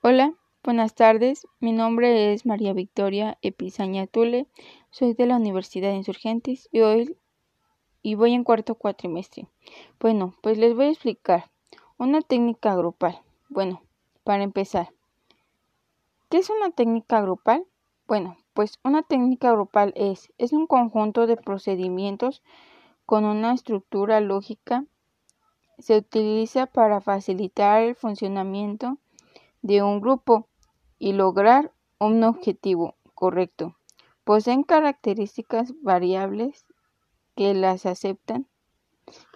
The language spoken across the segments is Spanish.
Hola, buenas tardes. Mi nombre es María Victoria Epizaña Tule. Soy de la Universidad de Insurgentes y hoy y voy en cuarto cuatrimestre. Bueno, pues les voy a explicar una técnica grupal. Bueno, para empezar, ¿qué es una técnica grupal? Bueno, pues una técnica grupal es es un conjunto de procedimientos con una estructura lógica. Se utiliza para facilitar el funcionamiento de un grupo y lograr un objetivo correcto. Poseen características variables que las aceptan,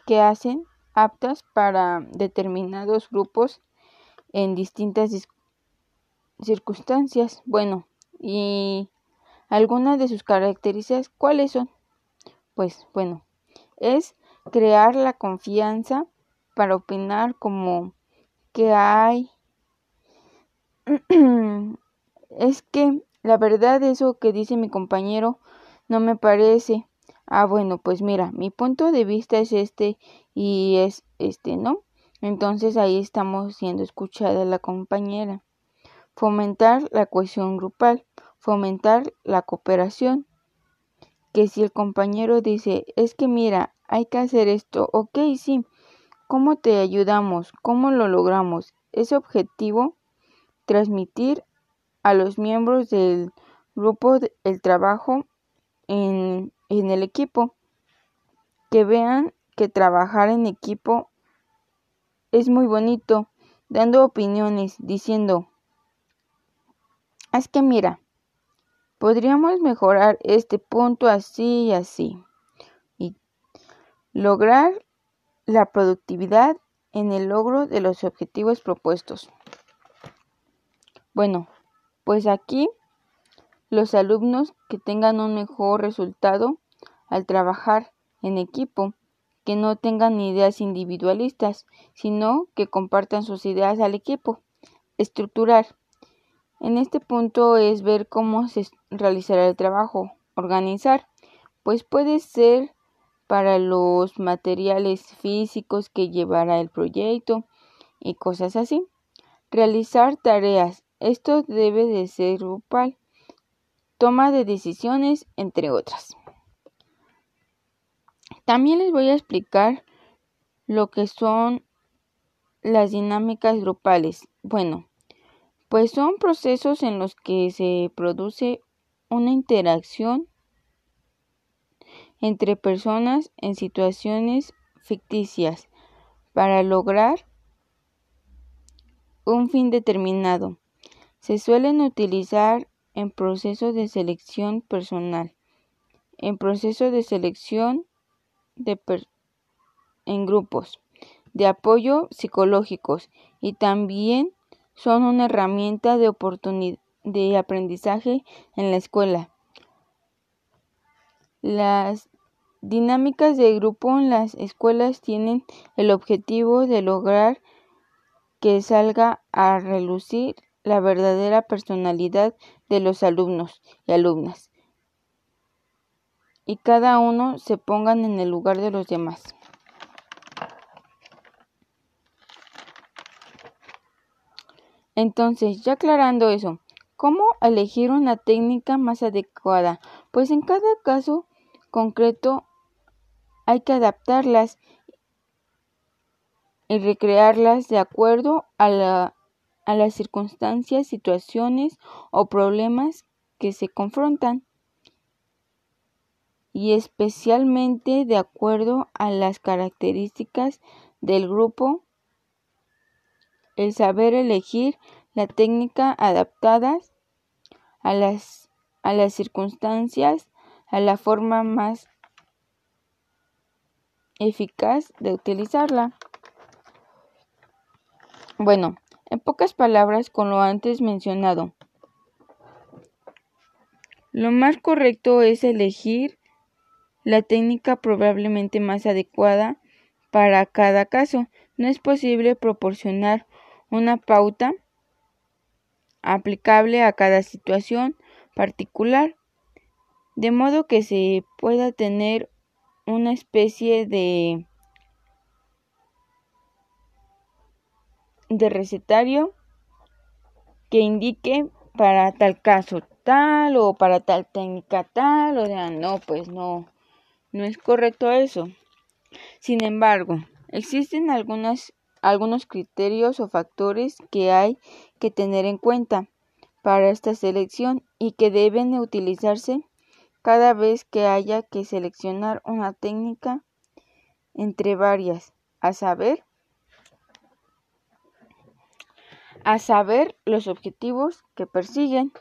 que hacen aptas para determinados grupos en distintas circunstancias. Bueno, y algunas de sus características, ¿cuáles son? Pues bueno, es crear la confianza para opinar como que hay es que la verdad eso que dice mi compañero no me parece. Ah, bueno, pues mira, mi punto de vista es este y es este, ¿no? Entonces ahí estamos siendo escuchada la compañera. Fomentar la cohesión grupal, fomentar la cooperación. Que si el compañero dice, es que mira, hay que hacer esto, ok, sí, ¿cómo te ayudamos? ¿Cómo lo logramos? Ese objetivo transmitir a los miembros del grupo el trabajo en, en el equipo, que vean que trabajar en equipo es muy bonito, dando opiniones, diciendo, es que mira, podríamos mejorar este punto así y así, y lograr la productividad en el logro de los objetivos propuestos. Bueno, pues aquí los alumnos que tengan un mejor resultado al trabajar en equipo, que no tengan ideas individualistas, sino que compartan sus ideas al equipo. Estructurar. En este punto es ver cómo se realizará el trabajo. Organizar, pues puede ser para los materiales físicos que llevará el proyecto y cosas así. Realizar tareas esto debe de ser grupal, toma de decisiones, entre otras. También les voy a explicar lo que son las dinámicas grupales. Bueno, pues son procesos en los que se produce una interacción entre personas en situaciones ficticias para lograr un fin determinado. Se suelen utilizar en procesos de selección personal, en procesos de selección de en grupos, de apoyo psicológicos y también son una herramienta de de aprendizaje en la escuela. Las dinámicas de grupo en las escuelas tienen el objetivo de lograr que salga a relucir la verdadera personalidad de los alumnos y alumnas y cada uno se pongan en el lugar de los demás. Entonces, ya aclarando eso, ¿cómo elegir una técnica más adecuada? Pues en cada caso concreto hay que adaptarlas y recrearlas de acuerdo a la a las circunstancias, situaciones o problemas que se confrontan y especialmente de acuerdo a las características del grupo, el saber elegir la técnica adaptada a las, a las circunstancias, a la forma más eficaz de utilizarla. Bueno, en pocas palabras, con lo antes mencionado, lo más correcto es elegir la técnica probablemente más adecuada para cada caso. No es posible proporcionar una pauta aplicable a cada situación particular, de modo que se pueda tener una especie de de recetario que indique para tal caso tal o para tal técnica tal, o sea, no, pues no, no es correcto eso. Sin embargo, existen algunas, algunos criterios o factores que hay que tener en cuenta para esta selección y que deben utilizarse cada vez que haya que seleccionar una técnica entre varias, a saber, a saber los objetivos que persiguen,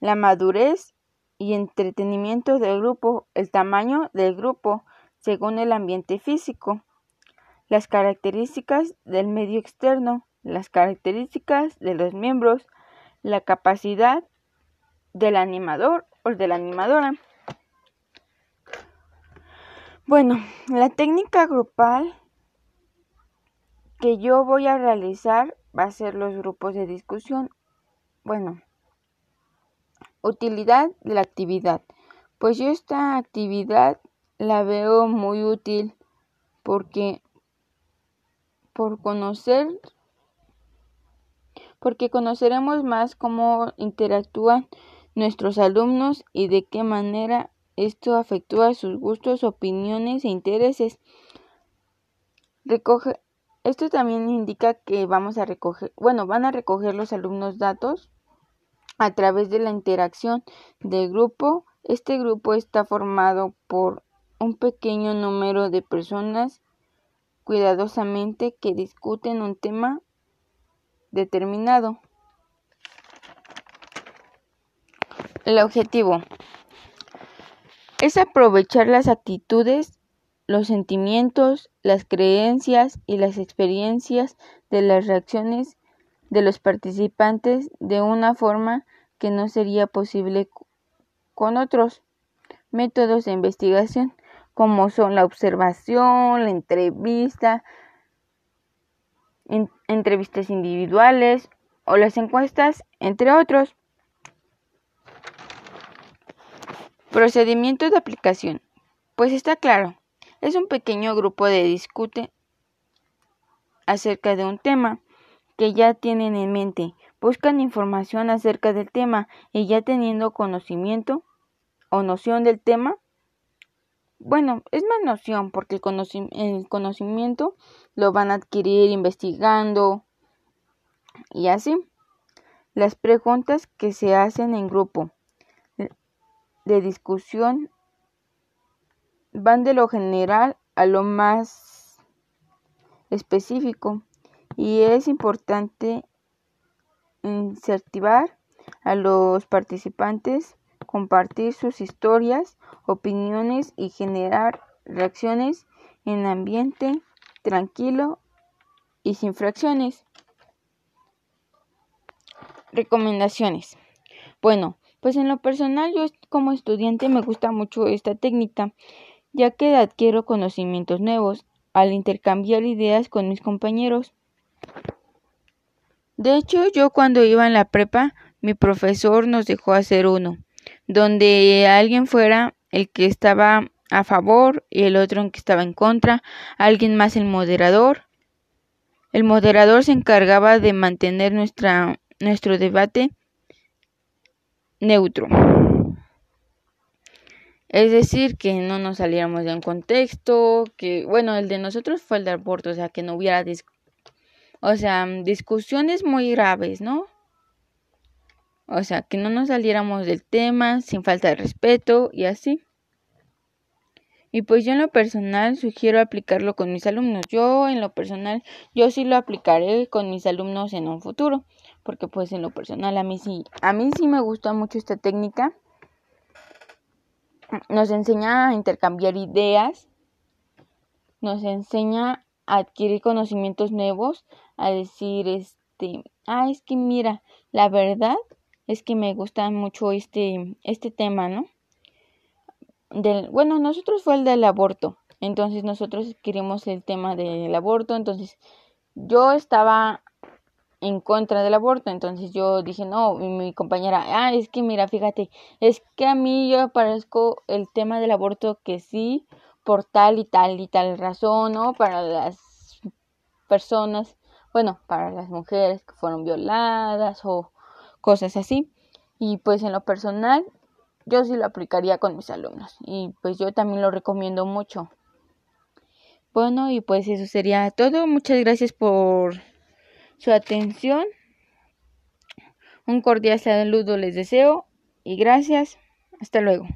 la madurez y entretenimiento del grupo, el tamaño del grupo según el ambiente físico, las características del medio externo, las características de los miembros, la capacidad del animador o de la animadora. Bueno, la técnica grupal que yo voy a realizar va a ser los grupos de discusión. Bueno, utilidad de la actividad. Pues yo esta actividad la veo muy útil porque por conocer porque conoceremos más cómo interactúan nuestros alumnos y de qué manera esto afectúa sus gustos, opiniones e intereses. Recoge, esto también indica que vamos a recoger, bueno, van a recoger los alumnos datos a través de la interacción del grupo. Este grupo está formado por un pequeño número de personas cuidadosamente que discuten un tema determinado. El objetivo es aprovechar las actitudes, los sentimientos, las creencias y las experiencias de las reacciones de los participantes de una forma que no sería posible con otros métodos de investigación como son la observación, la entrevista, entrevistas individuales o las encuestas, entre otros. Procedimiento de aplicación. Pues está claro, es un pequeño grupo de discute acerca de un tema que ya tienen en mente, buscan información acerca del tema y ya teniendo conocimiento o noción del tema, bueno, es más noción porque el, conocimiento lo van a adquirir investigando y así. Las preguntas que se hacen en grupo de discusión van de lo general a lo más específico y es importante incentivar a los participantes compartir sus historias, opiniones y generar reacciones en ambiente tranquilo y sin fracciones. Recomendaciones. Bueno, pues en lo personal yo como estudiante me gusta mucho esta técnica, ya que adquiero conocimientos nuevos al intercambiar ideas con mis compañeros. De hecho, yo cuando iba en la prepa, mi profesor nos dejó hacer uno donde alguien fuera el que estaba a favor y el otro en que estaba en contra, alguien más el moderador. El moderador se encargaba de mantener nuestro debate neutro. Es decir, que no nos saliéramos de un contexto, que bueno, el de nosotros fue el de aborto, o sea, que no hubiera o sea, discusiones muy graves, ¿no? O sea, que no nos saliéramos del tema sin falta de respeto y así. Y pues yo en lo personal sugiero aplicarlo con mis alumnos. Yo en lo personal, yo sí lo aplicaré con mis alumnos en un futuro. Porque pues en lo personal a mí sí, a mí sí me gusta mucho esta técnica. Nos enseña a intercambiar ideas. Nos enseña a adquirir conocimientos nuevos. A decir, este, ah, es que mira, la verdad es que me gusta mucho este, este tema, ¿no? Del, bueno, nosotros fue el del aborto, entonces nosotros queríamos el tema del aborto, entonces yo estaba en contra del aborto. Entonces yo dije, no, y mi compañera, ah, es que mira, fíjate, es que a mí yo aparezco el tema del aborto que sí, por tal y tal y tal razón, ¿no? Para las personas, bueno, para las mujeres que fueron violadas o cosas así. Y pues en lo personal, yo sí lo aplicaría con mis alumnos. Y pues yo también lo recomiendo mucho. Bueno, y pues eso sería todo. Muchas gracias por su atención. Un cordial saludo les deseo y gracias. Hasta luego.